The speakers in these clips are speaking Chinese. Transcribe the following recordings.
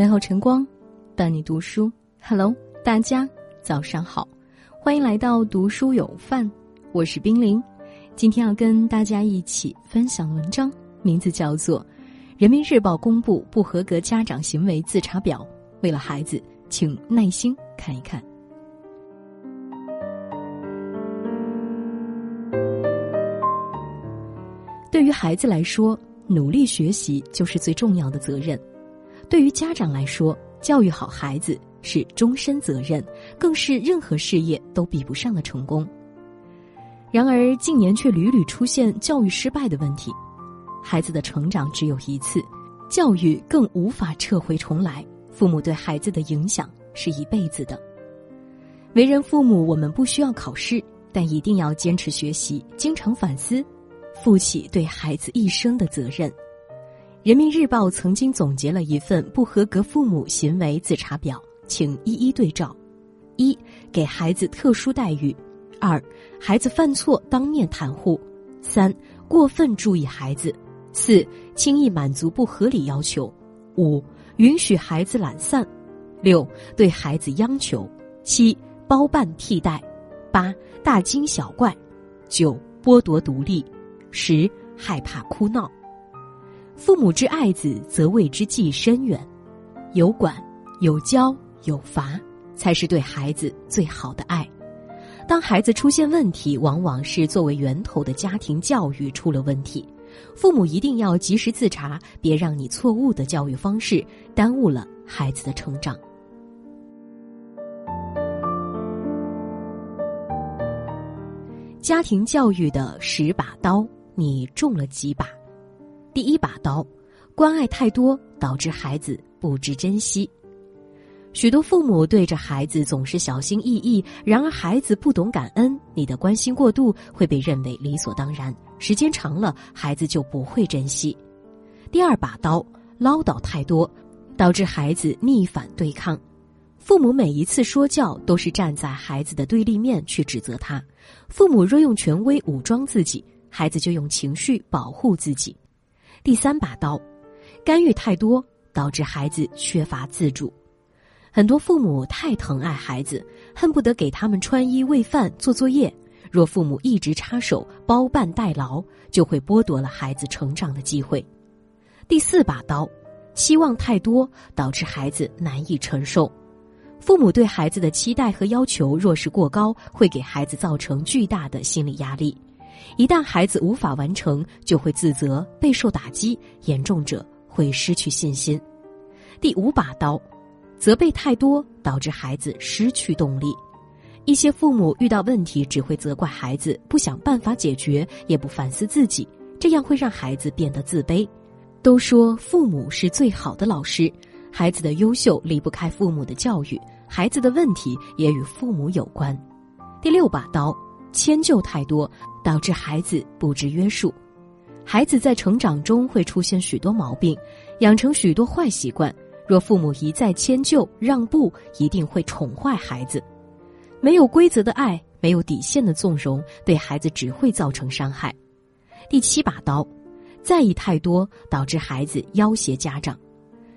美好晨光，伴你读书。Hello，大家早上好，欢迎来到读书有范，我是冰凌。今天要跟大家一起分享的文章，名字叫做《人民日报》公布不合格家长行为自查表，为了孩子，请耐心看一看。对于孩子来说，努力学习就是最重要的责任。对于家长来说，教育好孩子是终身责任，更是任何事业都比不上的成功。然而，近年却屡屡出现教育失败的问题。孩子的成长只有一次，教育更无法撤回重来。父母对孩子的影响是一辈子的。为人父母，我们不需要考试，但一定要坚持学习，经常反思，负起对孩子一生的责任。人民日报曾经总结了一份不合格父母行为自查表，请一一对照：一、给孩子特殊待遇；二、孩子犯错当面袒护；三、过分注意孩子；四、轻易满足不合理要求；五、允许孩子懒散；六、对孩子央求；七、包办替代；八、大惊小怪；九、剥夺独立；十、害怕哭闹。父母之爱子，则为之计深远。有管、有教、有罚，才是对孩子最好的爱。当孩子出现问题，往往是作为源头的家庭教育出了问题。父母一定要及时自查，别让你错误的教育方式耽误了孩子的成长。家庭教育的十把刀，你中了几把？第一把刀，关爱太多导致孩子不知珍惜。许多父母对着孩子总是小心翼翼，然而孩子不懂感恩。你的关心过度会被认为理所当然，时间长了，孩子就不会珍惜。第二把刀，唠叨太多，导致孩子逆反对抗。父母每一次说教都是站在孩子的对立面去指责他。父母若用权威武装自己，孩子就用情绪保护自己。第三把刀，干预太多导致孩子缺乏自主。很多父母太疼爱孩子，恨不得给他们穿衣、喂饭、做作业。若父母一直插手、包办代劳，就会剥夺了孩子成长的机会。第四把刀，期望太多导致孩子难以承受。父母对孩子的期待和要求若是过高，会给孩子造成巨大的心理压力。一旦孩子无法完成，就会自责、备受打击，严重者会失去信心。第五把刀，责备太多导致孩子失去动力。一些父母遇到问题只会责怪孩子，不想办法解决，也不反思自己，这样会让孩子变得自卑。都说父母是最好的老师，孩子的优秀离不开父母的教育，孩子的问题也与父母有关。第六把刀。迁就太多，导致孩子不知约束。孩子在成长中会出现许多毛病，养成许多坏习惯。若父母一再迁就让步，一定会宠坏孩子。没有规则的爱，没有底线的纵容，对孩子只会造成伤害。第七把刀，在意太多，导致孩子要挟家长。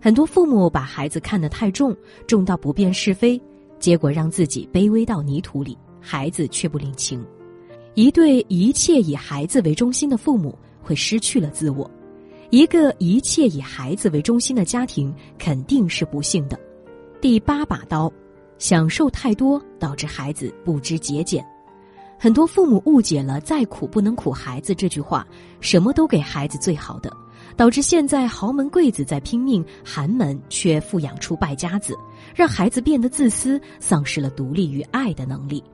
很多父母把孩子看得太重，重到不辨是非，结果让自己卑微到泥土里。孩子却不领情，一对一切以孩子为中心的父母会失去了自我，一个一切以孩子为中心的家庭肯定是不幸的。第八把刀，享受太多导致孩子不知节俭，很多父母误解了“再苦不能苦孩子”这句话，什么都给孩子最好的，导致现在豪门贵子在拼命，寒门却富养出败家子，让孩子变得自私，丧失了独立与爱的能力。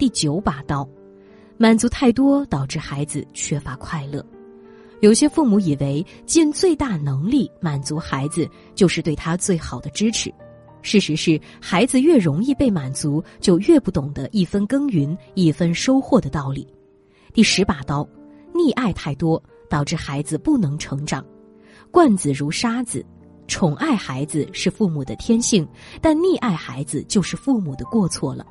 第九把刀，满足太多导致孩子缺乏快乐。有些父母以为尽最大能力满足孩子就是对他最好的支持，事实是孩子越容易被满足，就越不懂得一分耕耘一分收获的道理。第十把刀，溺爱太多导致孩子不能成长。惯子如沙子，宠爱孩子是父母的天性，但溺爱孩子就是父母的过错了。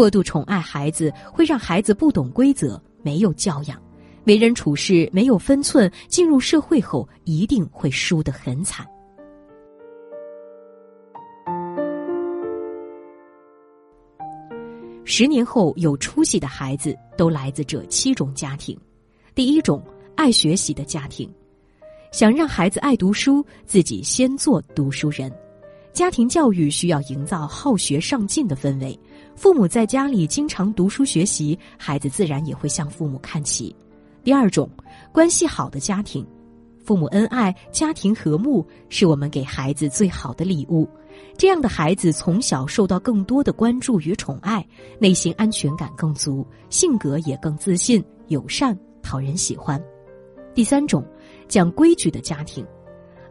过度宠爱孩子会让孩子不懂规则没有教养为人处事没有分寸进入社会后一定会输得很惨。十年后有出息的孩子都来自这七种家庭。第一种爱学习的家庭想让孩子爱读书自己先做读书人。家庭教育需要营造好学上进的氛围父母在家里经常读书学习，孩子自然也会向父母看齐。第二种，关系好的家庭，父母恩爱，家庭和睦，是我们给孩子最好的礼物。这样的孩子从小受到更多的关注与宠爱，内心安全感更足，性格也更自信、友善、讨人喜欢。第三种，讲规矩的家庭。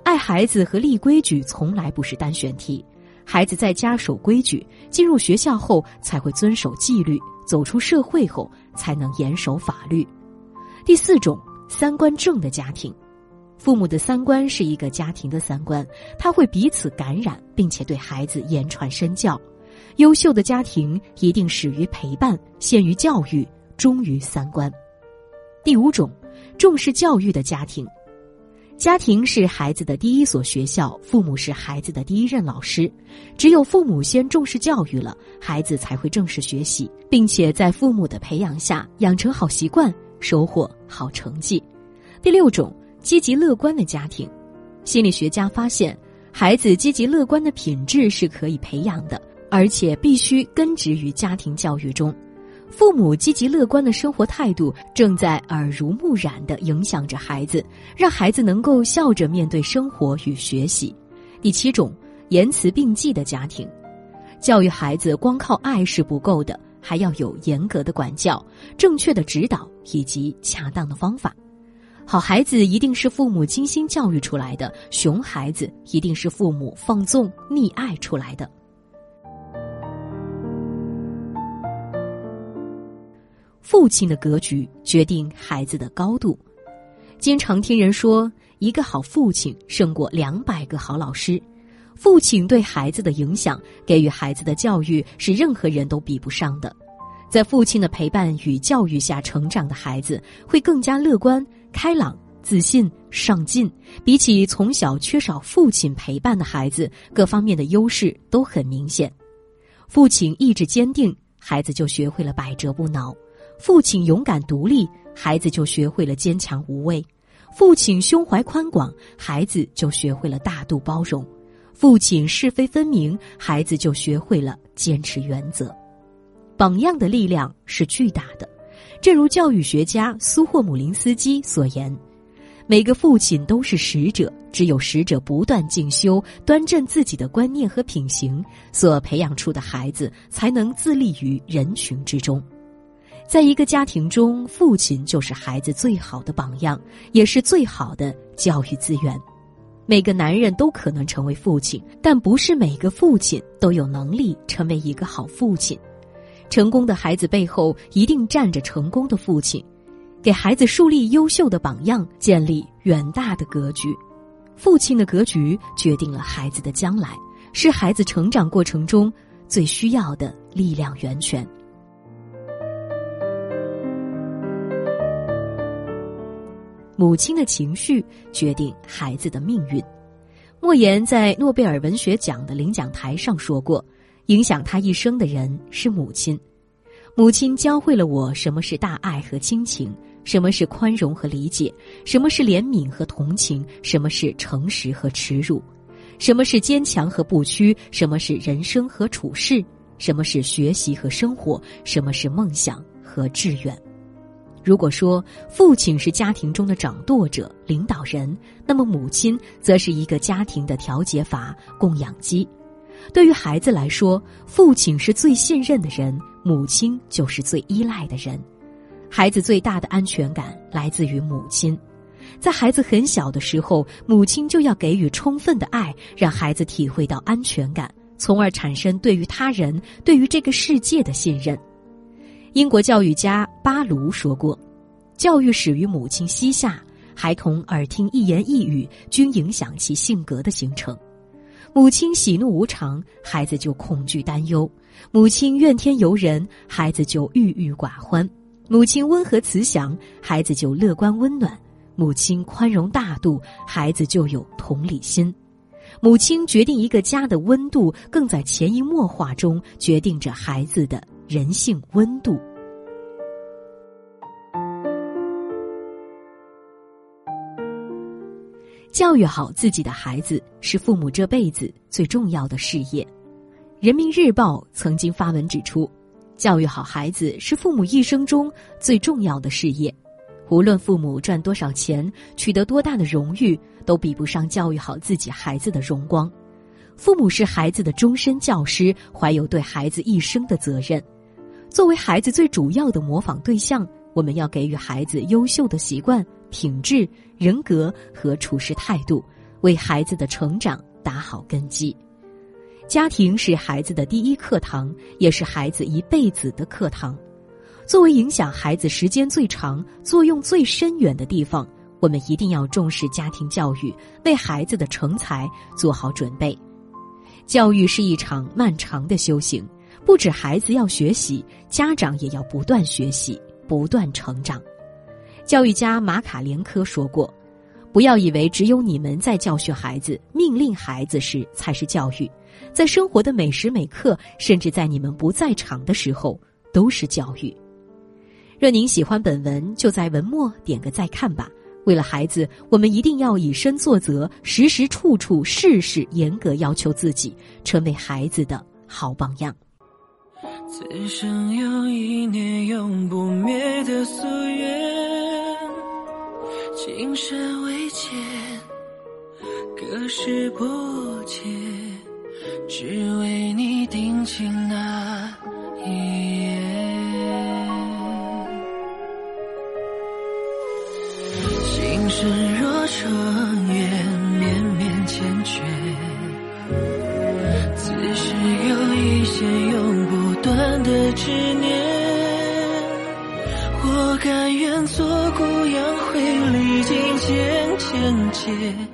爱孩子和立规矩从来不是单选题，孩子在家守规矩，进入学校后才会遵守纪律，走出社会后才能严守法律。第四种，三观正的家庭，父母的三观是一个家庭的三观，他会彼此感染，并且对孩子言传身教。优秀的家庭一定始于陪伴，先于教育，忠于三观。第五种，重视教育的家庭。家庭是孩子的第一所学校，父母是孩子的第一任老师。只有父母先重视教育了，孩子才会正式学习，并且在父母的培养下养成好习惯，收获好成绩。第六种，积极乐观的家庭。心理学家发现，孩子积极乐观的品质是可以培养的，而且必须根植于家庭教育中。父母积极乐观的生活态度正在耳濡目染地影响着孩子，让孩子能够笑着面对生活与学习。第七种，言辞并济的家庭，教育孩子光靠爱是不够的，还要有严格的管教、正确的指导以及恰当的方法。好孩子一定是父母精心教育出来的，熊孩子一定是父母放纵溺爱出来的。父亲的格局决定孩子的高度。经常听人说，一个好父亲胜过两百个好老师。父亲对孩子的影响，给予孩子的教育是任何人都比不上的。在父亲的陪伴与教育下成长的孩子，会更加乐观、开朗、自信、上进。比起从小缺少父亲陪伴的孩子，各方面的优势都很明显。父亲意志坚定，孩子就学会了百折不挠。父亲勇敢独立，孩子就学会了坚强无畏；父亲胸怀宽广，孩子就学会了大度包容；父亲是非分明，孩子就学会了坚持原则。榜样的力量是巨大的，正如教育学家苏霍姆林斯基所言：“每个父亲都是使者，只有使者不断进修，端正自己的观念和品行，所培养出的孩子才能自立于人群之中。”在一个家庭中，父亲就是孩子最好的榜样，也是最好的教育资源。每个男人都可能成为父亲，但不是每个父亲都有能力成为一个好父亲。成功的孩子背后一定站着成功的父亲，给孩子树立优秀的榜样，建立远大的格局。父亲的格局决定了孩子的将来，是孩子成长过程中最需要的力量源泉。母亲的情绪决定孩子的命运。莫言在诺贝尔文学奖的领奖台上说过：“影响他一生的人是母亲，母亲教会了我什么是大爱和亲情，什么是宽容和理解，什么是怜悯和同情，什么是诚实和耻辱，什么是坚强和不屈，什么是人生和处世，什么是学习和生活，什么是梦想和志愿。”如果说父亲是家庭中的掌舵者、领导人，那么母亲则是一个家庭的调节阀、供养机。对于孩子来说，父亲是最信任的人，母亲就是最依赖的人。孩子最大的安全感来自于母亲，在孩子很小的时候，母亲就要给予充分的爱，让孩子体会到安全感，从而产生对于他人、对于这个世界的信任。英国教育家巴卢说过：“教育始于母亲膝下，孩童耳听一言一语，均影响其性格的形成。母亲喜怒无常，孩子就恐惧担忧；母亲怨天尤人，孩子就郁郁寡欢；母亲温和慈祥，孩子就乐观温暖；母亲宽容大度，孩子就有同理心。母亲决定一个家的温度，更在潜移默化中决定着孩子的。”人性温度。教育好自己的孩子是父母这辈子最重要的事业。人民日报曾经发文指出，教育好孩子是父母一生中最重要的事业。无论父母赚多少钱，取得多大的荣誉，都比不上教育好自己孩子的荣光。父母是孩子的终身教师，怀有对孩子一生的责任。作为孩子最主要的模仿对象，我们要给予孩子优秀的习惯、品质、人格和处事态度，为孩子的成长打好根基。家庭是孩子的第一课堂，也是孩子一辈子的课堂。作为影响孩子时间最长、作用最深远的地方，我们一定要重视家庭教育，为孩子的成才做好准备。教育是一场漫长的修行，不止孩子要学习，家长也要不断学习、不断成长。教育家马卡连科说过：“不要以为只有你们在教训孩子、命令孩子时才是教育。”在生活的每时每刻，甚至在你们不在场的时候，都是教育。若您喜欢本文，就在文末点个再看吧。为了孩子，我们一定要以身作则，时时处处事事严格要求自己，成为孩子的好榜样。此生有一念永不灭的夙愿，今生未见，隔世不见。只为你定情那一切。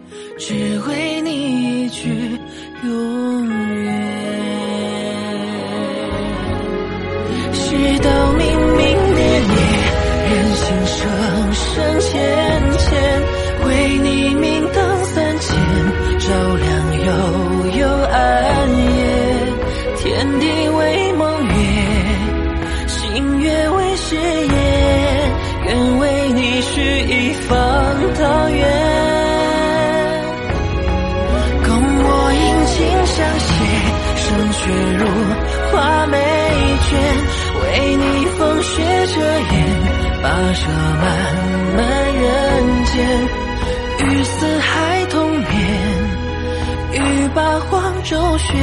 霜雪如画眉卷，为你风雪遮掩，跋涉漫漫人间，与四海同眠，与八荒周旋，